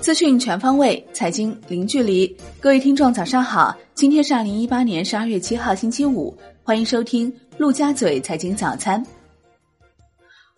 资讯全方位，财经零距离。各位听众，早上好！今天是二零一八年十二月七号，星期五。欢迎收听陆家嘴财经早餐。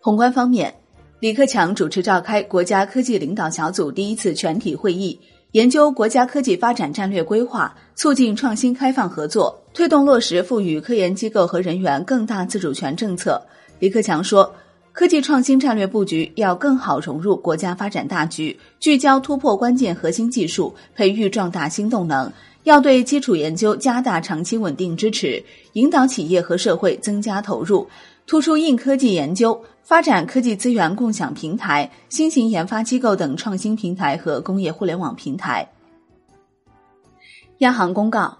宏观方面，李克强主持召开国家科技领导小组第一次全体会议，研究国家科技发展战略规划，促进创新开放合作，推动落实赋予科研机构和人员更大自主权政策。李克强说。科技创新战略布局要更好融入国家发展大局，聚焦突破关键核心技术，培育壮大新动能。要对基础研究加大长期稳定支持，引导企业和社会增加投入，突出硬科技研究，发展科技资源共享平台、新型研发机构等创新平台和工业互联网平台。央行公告。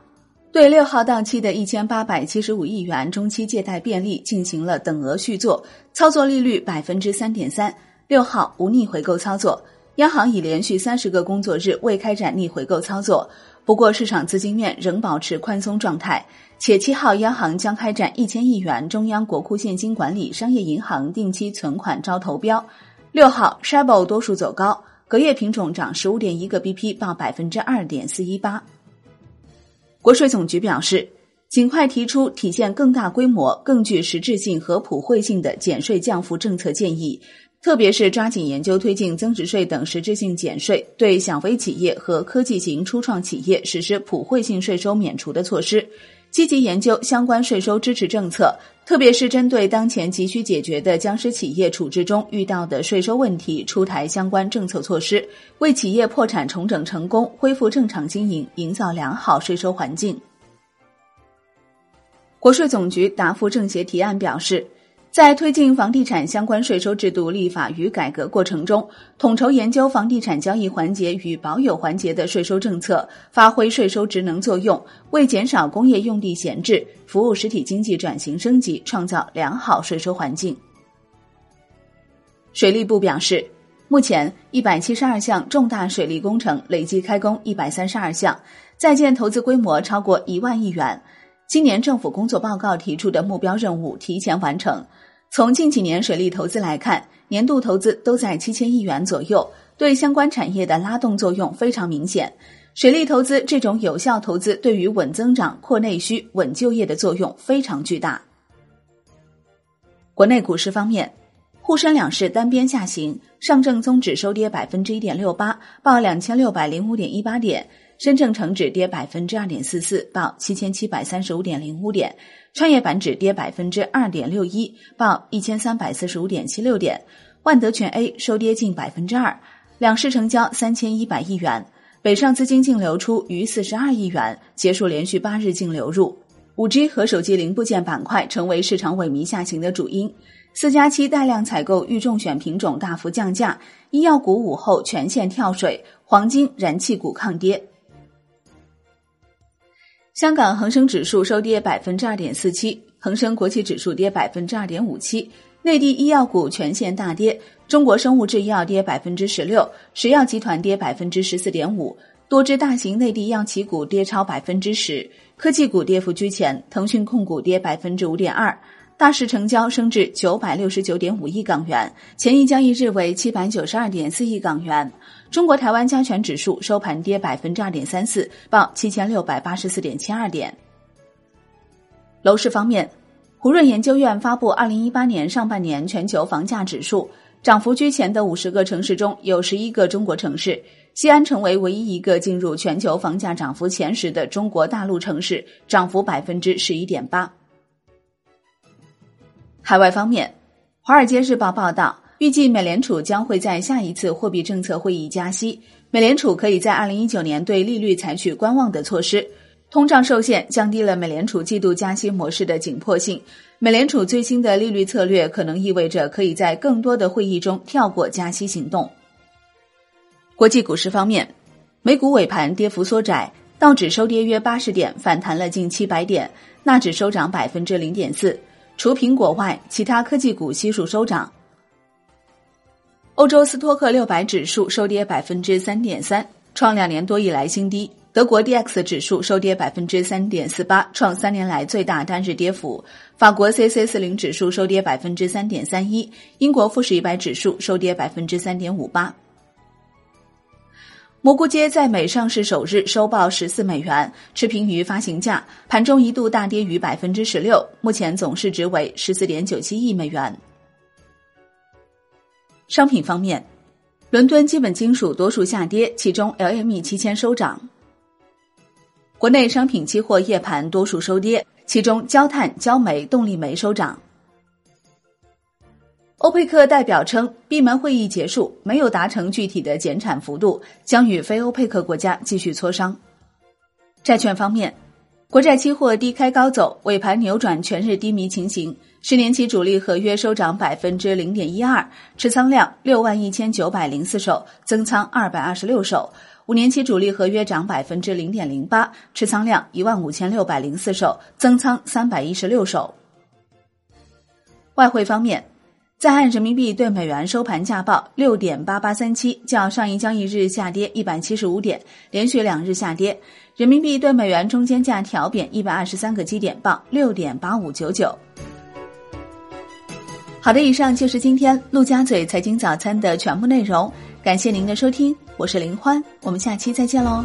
对六号到期的一千八百七十五亿元中期借贷便利进行了等额续作，操作利率百分之三点三。六号无逆回购操作，央行已连续三十个工作日未开展逆回购操作。不过，市场资金面仍保持宽松状态，且七号央行将开展一千亿元中央国库现金管理商业银行定期存款招投标。六号 s h a b o 多数走高，隔夜品种涨十五点一个 BP，报百分之二点四一八。国税总局表示，尽快提出体现更大规模、更具实质性和普惠性的减税降负政策建议，特别是抓紧研究推进增值税等实质性减税，对小微企业和科技型初创企业实施普惠性税收免除的措施，积极研究相关税收支持政策，特别是针对当前急需解决的僵尸企业处置中遇到的税收问题，出台相关政策措施。为企业破产重整成功、恢复正常经营营造良好税收环境。国税总局答复政协提案表示，在推进房地产相关税收制度立法与改革过程中，统筹研究房地产交易环节与保有环节的税收政策，发挥税收职能作用，为减少工业用地闲置、服务实体经济转型升级创造良好税收环境。水利部表示。目前，一百七十二项重大水利工程累计开工一百三十二项，在建投资规模超过一万亿元。今年政府工作报告提出的目标任务提前完成。从近几年水利投资来看，年度投资都在七千亿元左右，对相关产业的拉动作用非常明显。水利投资这种有效投资，对于稳增长、扩内需、稳就业的作用非常巨大。国内股市方面。沪深两市单边下行，上证综指收跌百分之一点六八，报两千六百零五点一八点；深证成指跌百分之二点四四，报七千七百三十五点零五点；创业板指跌百分之二点六一，报一千三百四十五点七六点；万德全 A 收跌近百分之二，两市成交三千一百亿元。北上资金净流出逾四十二亿元，结束连续八日净流入。五 G 和手机零部件板块成为市场萎靡下行的主因。四加七大量采购预中选品种大幅降价，医药股午后全线跳水，黄金、燃气股抗跌。香港恒生指数收跌百分之二点四七，恒生国企指数跌百分之二点五七。内地医药股全线大跌，中国生物制药跌百分之十六，石药集团跌百分之十四点五，多只大型内地药企股跌超百分之十，科技股跌幅居前，腾讯控股跌百分之五点二。大市成交升至九百六十九点五亿港元，前一交易日为七百九十二点四亿港元。中国台湾加权指数收盘跌百分之二点三四，报七千六百八十四点七二点。楼市方面，胡润研究院发布二零一八年上半年全球房价指数，涨幅居前的五十个城市中有十一个中国城市，西安成为唯一一个进入全球房价涨幅前十的中国大陆城市，涨幅百分之十一点八。海外方面，《华尔街日报》报道，预计美联储将会在下一次货币政策会议加息。美联储可以在二零一九年对利率采取观望的措施。通胀受限降低了美联储季度加息模式的紧迫性。美联储最新的利率策略可能意味着可以在更多的会议中跳过加息行动。国际股市方面，美股尾盘跌幅缩窄，道指收跌约八十点，反弹了近七百点；纳指收涨百分之零点四。除苹果外，其他科技股悉数收涨。欧洲斯托克六百指数收跌百分之三点三，创两年多以来新低。德国 D X 指数收跌百分之三点四八，创三年来最大单日跌幅。法国 C C 四零指数收跌百分之三点三一，英国富时一百指数收跌百分之三点五八。蘑菇街在美上市首日收报十四美元，持平于发行价，盘中一度大跌逾百分之十六，目前总市值为十四点九七亿美元。商品方面，伦敦基本金属多数下跌，其中 LME 期铅收涨。国内商品期货夜盘多数收跌，其中焦炭、焦煤、动力煤收涨。欧佩克代表称，闭门会议结束，没有达成具体的减产幅度，将与非欧佩克国家继续磋商。债券方面，国债期货低开高走，尾盘扭转全日低迷情形，十年期主力合约收涨百分之零点一二，持仓量六万一千九百零四手，增仓二百二十六手。五年期主力合约涨百分之零点零八，持仓量一万五千六百零四手，增仓三百一十六手。外汇方面，在岸人民币对美元收盘价报六点八八三七，较上一交易日下跌一百七十五点，连续两日下跌。人民币对美元中间价调贬一百二十三个基点，报六点八五九九。好的，以上就是今天陆家嘴财经早餐的全部内容。感谢您的收听，我是林欢，我们下期再见喽。